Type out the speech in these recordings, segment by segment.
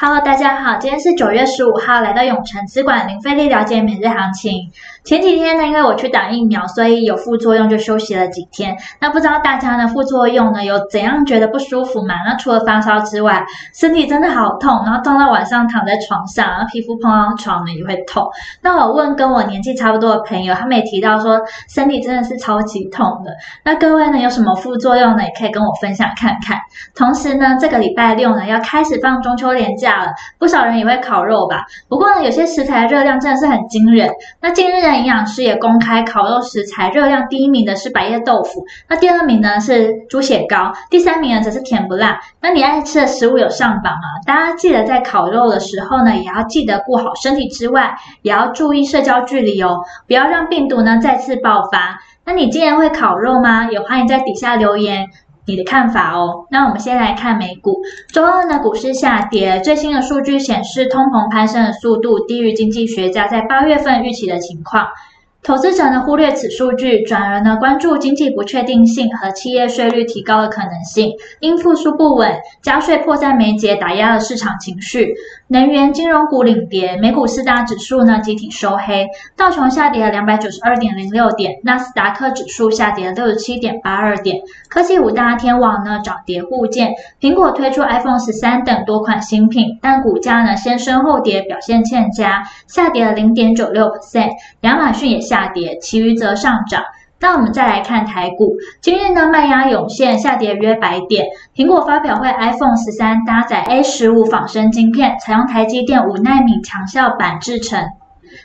Hello，大家好，今天是九月十五号，来到永城资管零费力了解每日行情。前几天呢，因为我去打疫苗，所以有副作用，就休息了几天。那不知道大家呢，副作用呢有怎样觉得不舒服吗？那除了发烧之外，身体真的好痛，然后痛到晚上躺在床上，然后皮肤碰到床呢也会痛。那我问跟我年纪差不多的朋友，他们也提到说身体真的是超级痛的。那各位呢有什么副作用呢？也可以跟我分享看看。同时呢，这个礼拜六呢要开始放中秋连假。不少人也会烤肉吧，不过呢，有些食材热量真的是很惊人。那近日的营养师也公开，烤肉食材热量第一名的是百叶豆腐，那第二名呢是猪血糕，第三名呢则是甜不辣。那你爱吃的食物有上榜吗？大家记得在烤肉的时候呢，也要记得顾好身体之外，也要注意社交距离哦，不要让病毒呢再次爆发。那你今年会烤肉吗？也欢迎在底下留言。你的看法哦。那我们先来看美股，周二呢，股市下跌，最新的数据显示，通膨攀升的速度低于经济学家在八月份预期的情况。投资者呢忽略此数据，转而呢关注经济不确定性和企业税率提高的可能性，因复苏不稳，加税迫在眉睫，打压了市场情绪。能源、金融股领跌，美股四大指数呢集体收黑，道琼下跌了两百九十二点零六点，纳斯达克指数下跌了六十七点八二点。科技五大天王呢涨跌互见，苹果推出 iPhone 十三等多款新品，但股价呢先升后跌，表现欠佳，下跌了零点九六 percent。亚马逊也下跌，其余则上涨。那我们再来看台股，今日呢卖压涌现，下跌约百点。苹果发表会，iPhone 十三搭载 A 十五仿生晶片，采用台积电五奈米强效板制成。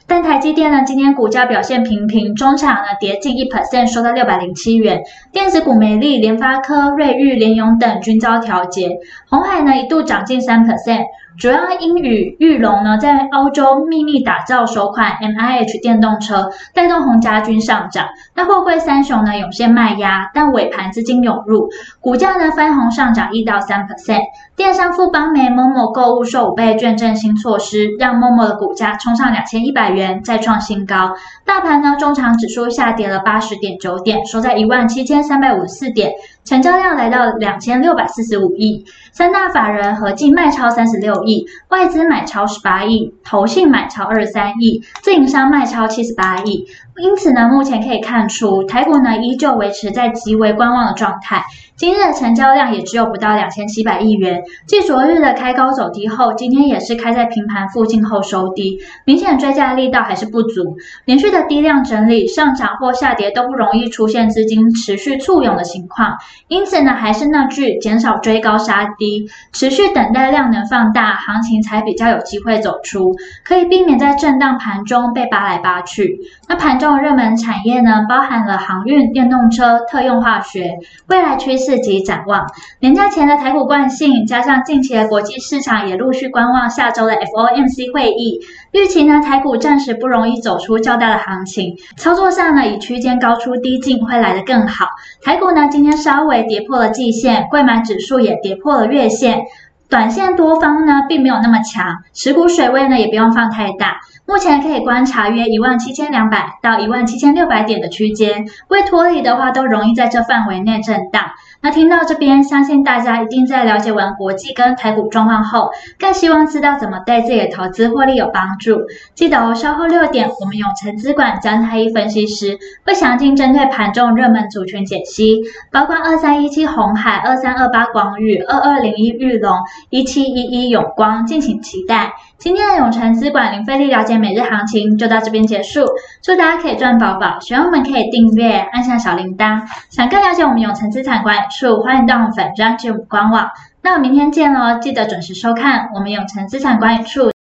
但台积电呢今天股价表现平平，中场呢跌近一 percent，收在六百零七元。电子股美丽、联发科、瑞昱、联咏等均遭调节。红海呢一度涨近三 percent。主要因与裕隆呢在欧洲秘密打造首款 MIH 电动车，带动红家军上涨。那货柜三雄呢涌现卖压，但尾盘资金涌入，股价呢翻红上涨一到三 percent。电商富邦媒 Momo 购物受五倍券振兴措施，让 Momo 的股价冲上两千一百元，再创新高。大盘呢中长指数下跌了八十点九点，收在一万七千三百五十四点。成交量来到两千六百四十五亿，三大法人合计卖超三十六亿，外资买超十八亿，投信买超二十三亿，自营商卖超七十八亿。因此呢，目前可以看出，台股呢依旧维持在极为观望的状态。今日的成交量也只有不到两千七百亿元，继昨日的开高走低后，今天也是开在平盘附近后收低，明显追价力道还是不足。连续的低量整理，上涨或下跌都不容易出现资金持续簇拥的情况。因此呢，还是那句，减少追高杀低，持续等待量能放大，行情才比较有机会走出，可以避免在震荡盘中被扒来扒去。那盘。这种热门产业呢，包含了航运、电动车、特用化学，未来趋势及展望。年假前的台股惯性，加上近期的国际市场也陆续观望下周的 FOMC 会议，预期呢台股暂时不容易走出较大的行情。操作上呢，以区间高出低进会来得更好。台股呢今天稍微跌破了季线，柜买指数也跌破了月线。短线多方呢，并没有那么强，持股水位呢也不用放太大。目前可以观察约一万七千两百到一万七千六百点的区间，未脱离的话，都容易在这范围内震荡。那听到这边，相信大家一定在了解完国际跟台股状况后，更希望知道怎么对自己的投资获利有帮助。记得哦，稍后六点，我们永诚资管江太一分析师会详尽针对盘中热门族群解析，包括二三一七红海、二三二八广宇、二二零一玉龙、一七一一永光，敬请期待。今天的永诚资管零费力了解每日行情就到这边结束，祝大家可以赚饱饱，喜欢我们可以订阅，按下小铃铛。想更了解我们永诚资产管理处，欢迎到我们粉专及官网。那我明天见喽，记得准时收看我们永诚资产管理处。